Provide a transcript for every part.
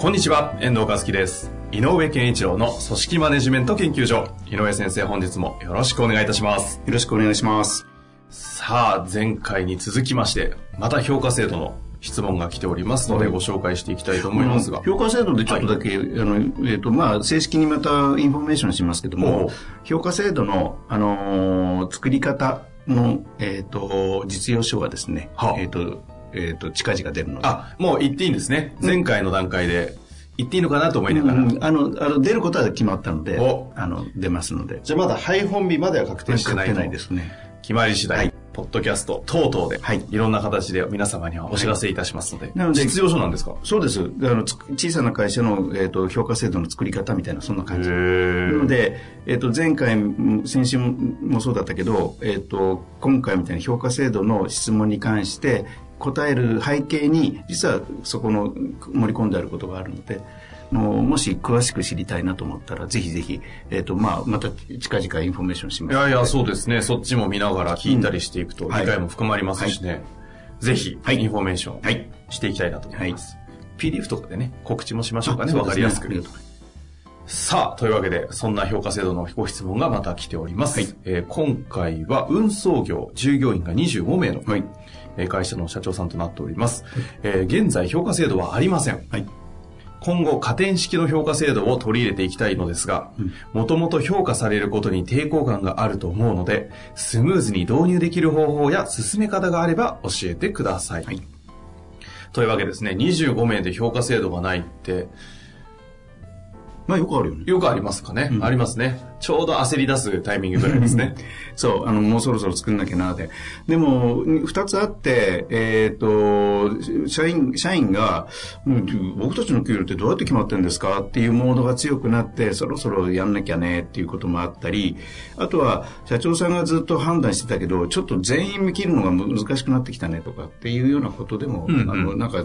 こんにちは、遠藤和樹です。井上健一郎の組織マネジメント研究所。井上先生、本日もよろしくお願いいたします。よろしくお願いします。さあ、前回に続きまして、また評価制度の質問が来ておりますので、はいご紹介していきたいと思いますが。評価制度でちょっとだけ、あの、えっ、と、まあ、正式にまたインフォメーションしますけどおもう、評価制度の、あのー作り方の、えっ、と、実用書がですね、はあえっ、と、えっ、と、近々出るので。あ、もう言っていいんですね。前回の段階で言っていいのかなと思いながら。うんあの、あの、出ることは決まったのでお、あの、出ますので。じゃあまだ配本日までは確定してないないですね。決まり次第、はいポッドキャスト等々で、はいいろんな形で皆様にはお知らせいたしますので。なので実用書なんですか？そうです。あの、つ小さな会社の、えっ、と、評価制度の作り方みたいな、そんな感じ。なので、えっと前回も先週もそうだったけど、えっと今回みたいな評価制度の質問に関して答える背景に実はそこの盛り込んであることがあるのでもうもし詳しく知りたいなと思ったらぜひぜひ、えっとまあ、また近々インフォメーションしますいやいや、そうですね。そっちも見ながら聞いたりしていくと、はい理解も深まりますしね。ぜひ、インフォメーション、はいしていきたいなと思います。PDF とかでね、告知もしましょうかね。わ、あかりやすくさあ、というわけで、そんな評価制度のご質問がまた来ております。えー今回は、運送業、従業員が25名の、はいえー会社の社長さんとなっております。えー現在、評価制度はありません。はい今後、加点式の評価制度を取り入れていきたいのですが、もともと評価されることに抵抗感があると思うので、スムーズに導入できる方法や進め方があれば教えてください。はいというわけですね、25名で評価制度がないって、まあよくあるよねよくありますかね、ありますね。ちょうど焦り出すタイミングぐらいですね。そう、あの、もうそろそろ作んなきゃな、で。でも、二つあって、えっ、と、社員、社員が、うん僕たちの給料ってどうやって決まってるんですか？っていうモードが強くなって、そろそろやんなきゃねっていうこともあったり、あとは、社長さんがずっと判断してたけど、ちょっと全員見切るのが難しくなってきたねとかっていうようなことでも、うんうんあの、なんか、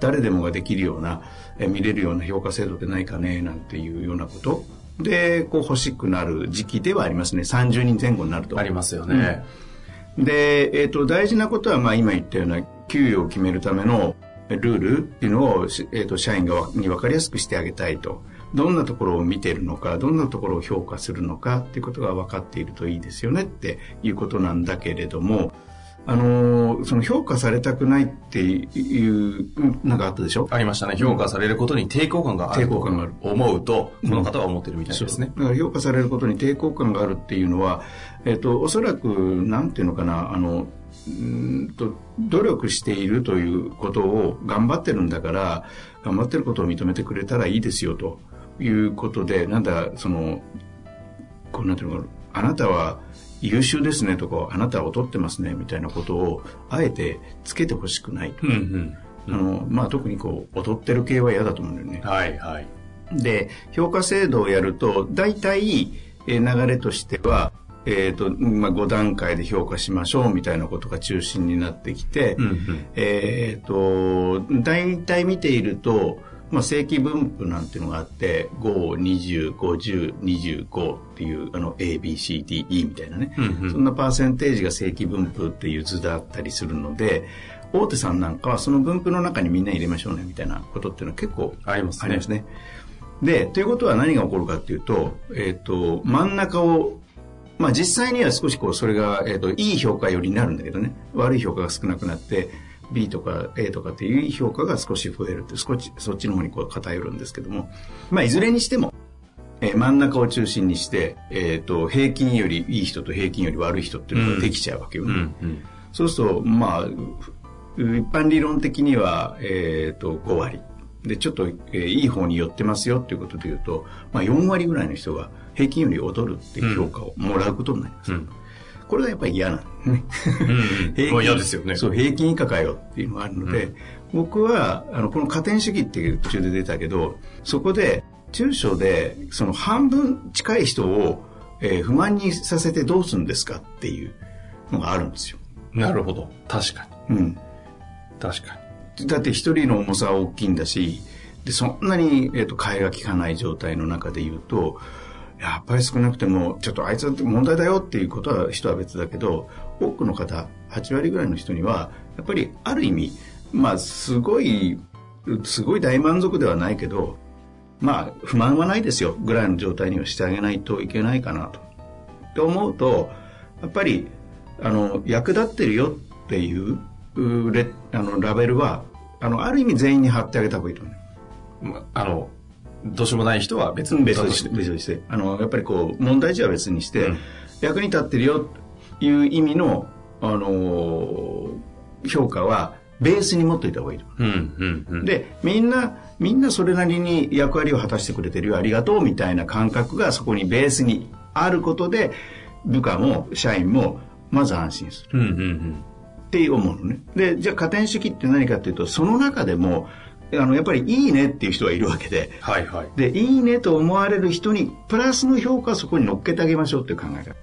誰でもができるような、え見れるような評価制度でないかね、なんていうようなこと。で、こう欲しくなる時期ではありますね。30人前後になると。ありますよね。で、えっ、と、大事なことは、まあ、今言ったような、給与を決めるためのルールっていうのを、しえっ、と、社員がに分かりやすくしてあげたいと。どんなところを見てるのか、どんなところを評価するのかっていうことが分かっているといいですよねっていうことなんだけれども、あのーその評価されたくないっていう、なんかあったでしょ？ありましたね。評価されることに抵抗感があると抵抗感がある思うと、この方は思ってるみたいですね。だから評価されることに抵抗感があるっていうのは、えっと、おそらく、なんていうのかな、あの、うーんと努力しているということを頑張ってるんだから頑張ってることを認めてくれたらいいですよということでなんだそのこうなんていうのかなあなたは優秀ですねとかあなたは劣ってますねみたいなことをあえてつけてほしくないと、うんうん。あのまあ、特にこう劣ってる系は嫌だと思うんだよね。はいはい。で、評価制度をやると、大体、えー流れとしては、えっ、と、まあ、5段階で評価しましょうみたいなことが中心になってきて、うんうん。えっ、と、大体見ていると、まあ、正規分布なんていうのがあって、5、20、50、25っていう、あの、A, B, C, D, E みたいなね。うんうんそんなパーセンテージが正規分布っていう図だったりするので、大手さんなんかはその分布の中にみんな入れましょうねみたいなことっていうのは結構ありますねありますね。で、ということは何が起こるかっていうと、えっ、と、真ん中を、まあ実際には少しこう、それが、えっ、と、いい評価よりになるんだけどね、悪い評価が少なくなって、B とか A とかっていういい評価が少し増えるって、少しそっちの方にこう偏るんですけども、まあいずれにしても、えー真ん中を中心にして、えっ、と、平均よりいい人と平均より悪い人っていうのができちゃうわけよね。うんうん。そうすると、まあ、一般理論的には、えっ、と、5割。で、ちょっと、えーいい方に寄ってますよっていうことで言うと、まあ、4割ぐらいの人が平均より劣るっていう評価をもらうことになります。うんこれがやっぱり嫌なんだうんですよね。そう、平均以下かよっていうのがあるので、うん、僕は、あの、この加点主義っていう途中で出たけど、そこで、中小で、その半分近い人を、えー、不満にさせてどうするんですかっていうのがあるんですよ。なるほど。確かに。うん。確かに。だって一人の重さは大きいんだし、で、そんなに、えっ、ー、と、替えが利かない状態の中で言うと、やっぱり少なくても、ちょっとあいつは問題だよっていうことは人は別だけど、多くの方、8割ぐらいの人には、やっぱりある意味、まあ、すごい、すごい大満足ではないけど、まあ、不満はないですよ、ぐらいの状態にはしてあげないといけないかなと。って思うと、やっぱり、あの、役立ってるよっていうレあのラベルは、あの、ある意味全員に貼ってあげた方がいいと思う。あの、どうしようもない人は別に別にして。別にして。あのやっぱりこう問題児は別にして、うん、役に立ってるよという意味の、あのー、評価はベースに持っておいた方がいいと、うんうんうん、でみんなみんなそれなりに役割を果たしてくれてるよ。ありがとうみたいな感覚がそこにベースにあることで部下も社員もまず安心する、うんうんうん、って思うのね。でじゃあ加点主義って何かっていうとその中でもあの、やっぱりいいねっていう人がいるわけで。はいはい。で、いいねと思われる人に、プラスの評価をそこに乗っけてあげましょうっていう考え方。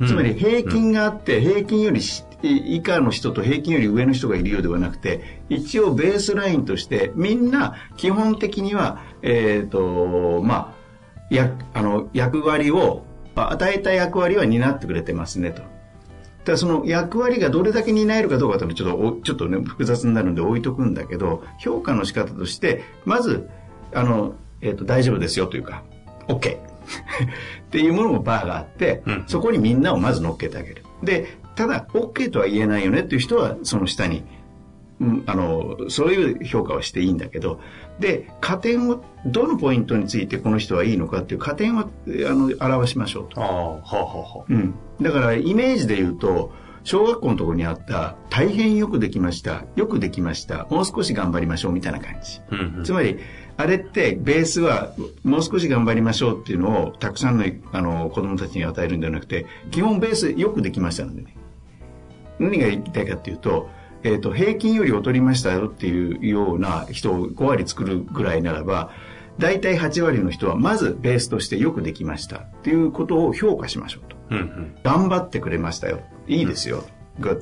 うん、つまり平均があって、平均より以下の人と平均より上の人がいるようではなくて、一応ベースラインとして、みんな基本的には、えっ、ー、と、まあ、や、あの、役割を、与えた役割は担ってくれてますねと。だその役割がどれだけ担えるかどうかというのはちょっと、ちょっとね、複雑になるんで置いとくんだけど、評価の仕方として、まず、あの、えっ、ー、と、大丈夫ですよというか、OK っていうものもバーがあって、うん、そこにみんなをまず乗っけてあげる。で、ただ、OK とは言えないよねっていう人は、その下に、うん、あの、そういう評価はしていいんだけど、で、加点を、どのポイントについてこの人はいいのかっていう加点を、あの、表しましょうと。ああ、はあ、はあ、うん。だからイメージで言うと小学校のところにあった大変よくできましたよくできましたもう少し頑張りましょうみたいな感じ、うんうん、つまりあれってベースはもう少し頑張りましょうっていうのをたくさんのあの子供たちに与えるんじゃなくて基本ベースよくできましたのでね何が言いたいかっていうとえーと、平均より劣りましたよっていうような人を5割作るぐらいならば大体8割の人はまずベースとしてよくできましたっていうことを評価しましょうと。うんうん、頑張ってくれましたよ。いいですよ。グッド。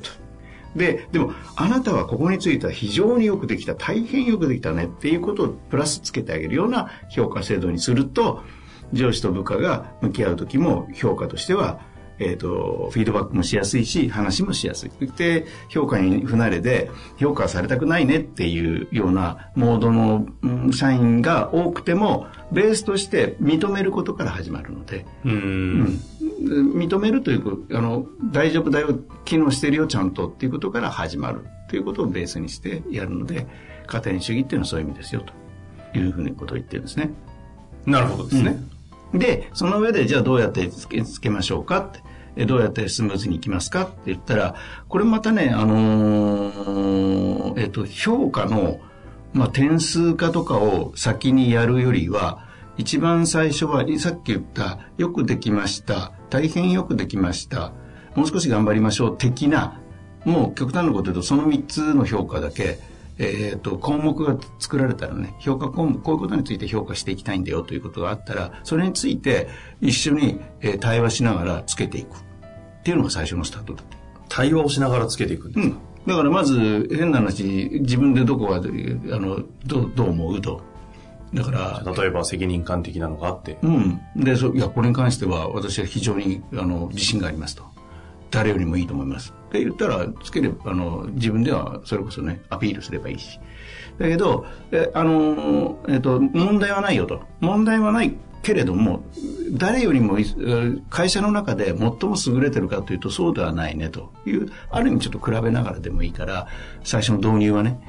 で、でも、あなたはここについては非常によくできた、大変よくできたねっていうことをプラスつけてあげるような評価制度にすると、上司と部下が向き合う時も評価としてはえっ、ー、と、フィードバックもしやすいし、話もしやすい。で、評価に不慣れで、評価されたくないねっていうようなモードの、うん、社員が多くても、ベースとして認めることから始まるので、うん、認めるという、あの、大丈夫だよ、機能してるよ、ちゃんとっていうことから始まるということをベースにしてやるので、加点主義っていうのはそういう意味ですよ、というふうなことを言ってるんですね。なるほどですね。うん、で、その上で、じゃあどうやってつけつけましょうか？って。どうやってスムーズにいきますか？って言ったら、これまたね、あのー、えっと、評価の、まあ、点数化とかを先にやるよりは、一番最初は、さっき言った、よくできました、大変よくできました、もう少し頑張りましょう、的な、もう極端なこと言うと、その3つの評価だけ、えっ、ー、と、項目が作られたらね、評価項目、こういうことについて評価していきたいんだよということがあったら、それについて一緒に、えー、対話しながらつけていく。っていうのが最初のスタートだ対話をしながらつけていくんですか、うん。だからまず変な話自分でどこがあのどどう思う？と。だから例えば責任感的なのがあって。うん。でそいやこれに関しては私は非常にあの自信がありますと誰よりもいいと思います。って言ったらつければあの自分ではそれこそねアピールすればいいし。だけどえあの、えっと、問題はないよと。問題はないけれども誰よりも会社の中で最も優れてるかというとそうではないねと。いうある意味ちょっと比べながらでもいいから最初の導入はね。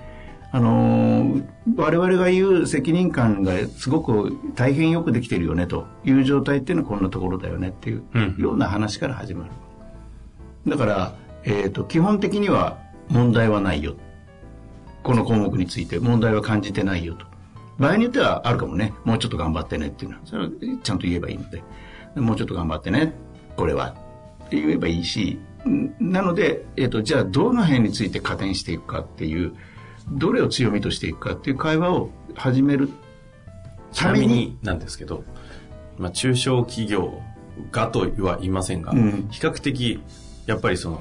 あのー、我々が言う責任感がすごく大変よくできてるよねと。いう状態っていうのはこんなところだよねっていうような話から始まる。だから、えっ、ー、と、基本的には問題はないよ。この項目について問題は感じてないよと。場合によってはあるかもね、もうちょっと頑張ってねっていうのは、それはちゃんと言えばいいので、もうちょっと頑張ってね、これは。って言えばいいし、なので、えっと、じゃあどの辺について加点していくかっていう、どれを強みとしていくかっていう会話を始めるちなみになんですけど、まあ、中小企業がとは言いませんが、うん。比較的、やっぱりその、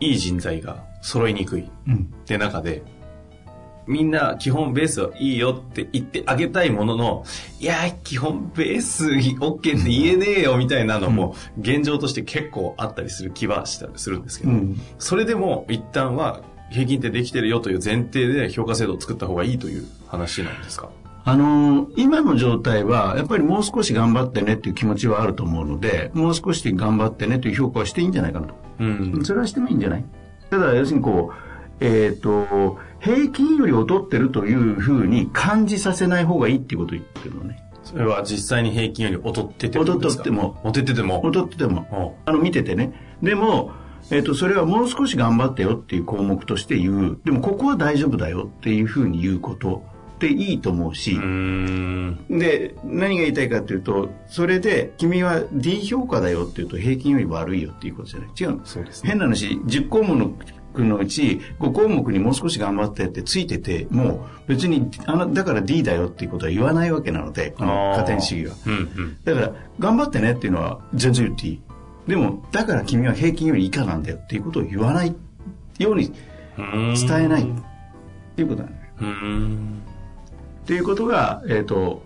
いい人材が揃いにくいうん。って中で、みんな基本ベースはいいよって言ってあげたいものの、いやー、基本ベース OK って言えねえよみたいなのも現状として結構あったりする気はしたりするんですけど、うん。それでも一旦は平均ってできてるよという前提で評価制度を作った方がいいという話なんですか？あのー今の状態は、やっぱりもう少し頑張ってねっていう気持ちはあると思うので、もう少し頑張ってねという評価はしていいんじゃないかなと。うん。それはしてもいいんじゃない？ただ、要するにこう、えっ、と、平均より劣ってるというふうに感じさせない方がいいっていうことを言ってるのね。それは実際に平均より劣ってて劣ってても劣ってても？劣ってても、あの、見ててね。でも、えっ、と、それはもう少し頑張ってよっていう項目として言う。でも、ここは大丈夫だよっていうふうに言うことでいいと思うし。で、何が言いたいかというと、それで、君は D 評価だよっていうと、平均より悪いよっていうことじゃない？違うの？そうですね変な話、10項目のうち5項目にもう少し頑張ってってついてて、もう別に、あの、だから D だよっていうことは言わないわけなので、この加点主義は。うんうん。だから、頑張ってねっていうのは全然言っていい。でも、だから君は平均より以下なんだよっていうことを言わないように伝えないっていうことなんだよ。っていうことが、えっ、と、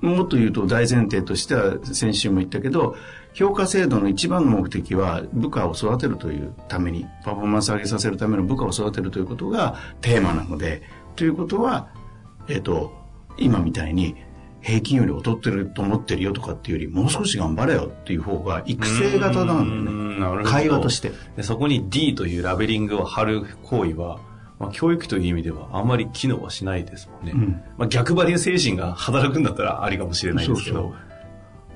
もっと言うと大前提としては先週も言ったけど、評価制度の一番の目的は部下を育てるというために、パフォーマンス上げさせるための部下を育てるということがテーマなので、ということは、えっ、と、今みたいに平均より劣ってると思ってるよとかっていうより、もう少し頑張れよっていう方が育成型なんだよね。ど会話として。でそこに D というラベリングを貼る行為は、まあ、教育という意味ではあんまり機能はしないですもんね。うんまあ、逆張り精神が働くんだったらありかもしれないですけど。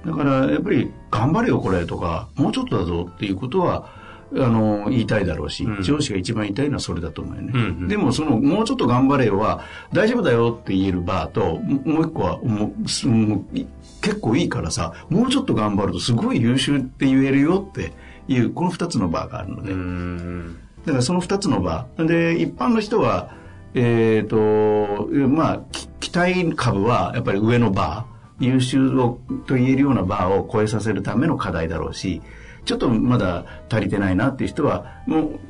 だからやっぱり頑張れよこれとかもうちょっとだぞっていうことはあの言いたいだろうし、うん上司が一番言いたいのはそれだと思うよね、うんうんでもそのもうちょっと頑張れよは大丈夫だよって言えるバーとももう一個はもうすもうい結構いいからさもうちょっと頑張るとすごい優秀って言えるよっていうこの二つのバーがあるので、うーん。だからその2つの場。で、一般の人は、えっ、と、まあ、き期待株はやっぱり上のバー、優秀をと言えるようなバーを超えさせるための課題だろうし、ちょっとまだ足りてないなっていう人は、もう、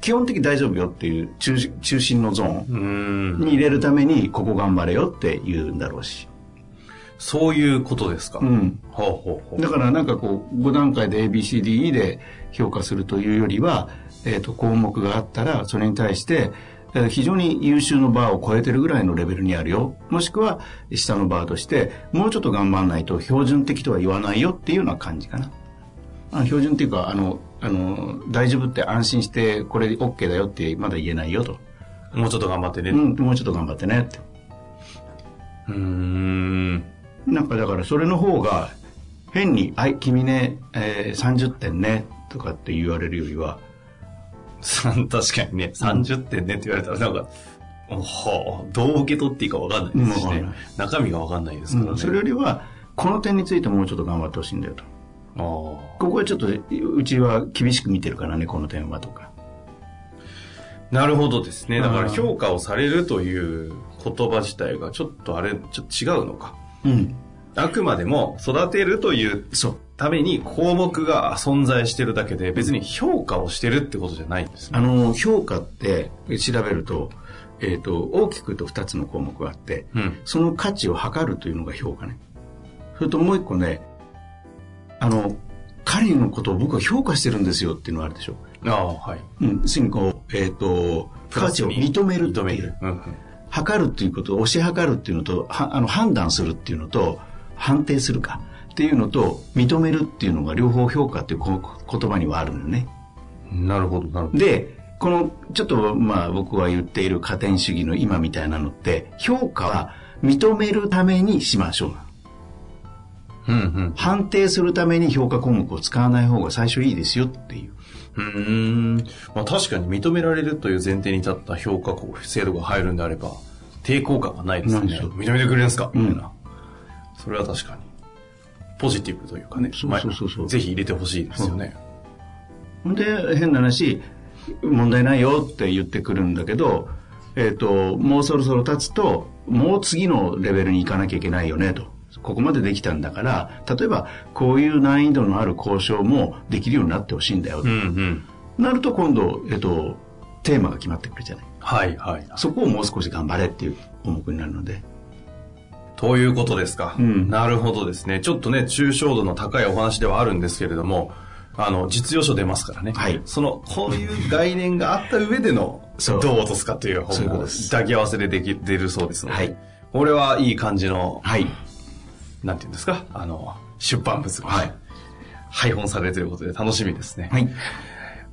基本的に大丈夫よっていう中中心のゾーン。に入れるために、ここ頑張れよって言うんだろうし。そういうことですか。うん。ほうほうほう。だからなんかこう5段階で ABCDE で評価するというよりは、えー、と項目があったらそれに対してえー非常に優秀のバーを超えてるぐらいのレベルにあるよもしくは下のバーとしてもうちょっと頑張らないと標準的とは言わないよっていうような感じかなあ標準っていうかあのあの大丈夫って安心してこれ OK だよってまだ言えないよと、もうちょっと頑張ってね。うん、もうちょっと頑張ってねってうーん。なんかだからそれの方が変に「はい君ね、えー30点ね」とかって言われるよりは確かにね、30点ねって言われたらなんか、はあ、どう受け取っていいか分かんないですしね。うん。わかんない。中身が分かんないですからね。それよりはこの点についてもうちょっと頑張ってほしいんだよと。ここはちょっとうちは厳しく見てるからねこの点はとか。なるほどですね。だからうん。評価をされるという言葉自体がちょっとあれ、ちょっと違うのか。うん。あくまでも育てるというそうために項目が存在してるだけで別に評価をしてるってことじゃないんですね。あの評価って調べると,、えー、と大きくと2つの項目があってうん。その価値を測るというのが評価ねそれともう一個ねあの彼のことを僕は評価してるんですよっていうのがあるでしょああ、はい。うん、こう、えっ、と、価値を認める認める。。うんうん。測るっていうことを推し量るっていうのと、はあの判断するっていうのと、判定するかっていうのと、認めるっていうのが両方評価っていう言葉にはあるのよね。なるほど、なるほど。で、この、ちょっとまあ僕は言っている加点主義の今みたいなのって、評価は認めるためにしましょう。うんうん。判定するために評価項目を使わない方が最初いいですよっていう。うーん。まあ確かに認められるという前提に立った評価制度が入るんであれば、抵抗感がないですよね。認めてくれるんですか？みたいな、うんそれは確かに。ポジティブというかね。そうそうそうそうまあぜひ入れてほしいですよね。で、変な話、問題ないよって言ってくるんだけど、えっ、と、もうそろそろ経つと、もう次のレベルに行かなきゃいけないよね、と。ここまでできたんだから、例えば、こういう難易度のある交渉もできるようになってほしいんだよ、とうんうん。なると今度、えっ、と、テーマが決まってくるじゃない。はいはい。そこをもう少し頑張れっていう項目になるので。ということですか。うんなるほどですね。ちょっとね、抽象度の高いお話ではあるんですけれども、あの、実用書出ますからね。はいその、こういう概念があった上での、そうどう落とすかというそういう本もことです抱き合わせででき、出るそうですので。はいこれはいい感じの、はい。なんていうんですか、あの、出版物が、はい配本されるということで楽しみですね。はい。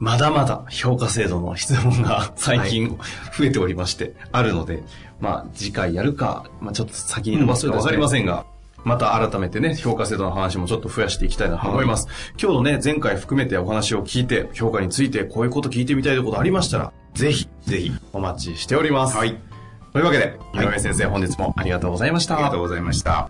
まだまだ評価制度の質問が最近増えておりまして、あるので、まあ次回やるか、まあちょっと先に伸ばすかわかりませんが、また改めてね、評価制度の話もちょっと増やしていきたいなと思います。今日のね、前回含めてお話を聞いて、評価についてこういうこと聞いてみたいということありましたら、ぜひ、ぜひお待ちしております。はい。というわけで、井上先生、本日もありがとうございました。ありがとうございました。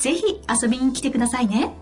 ぜひ遊びに来てくださいね。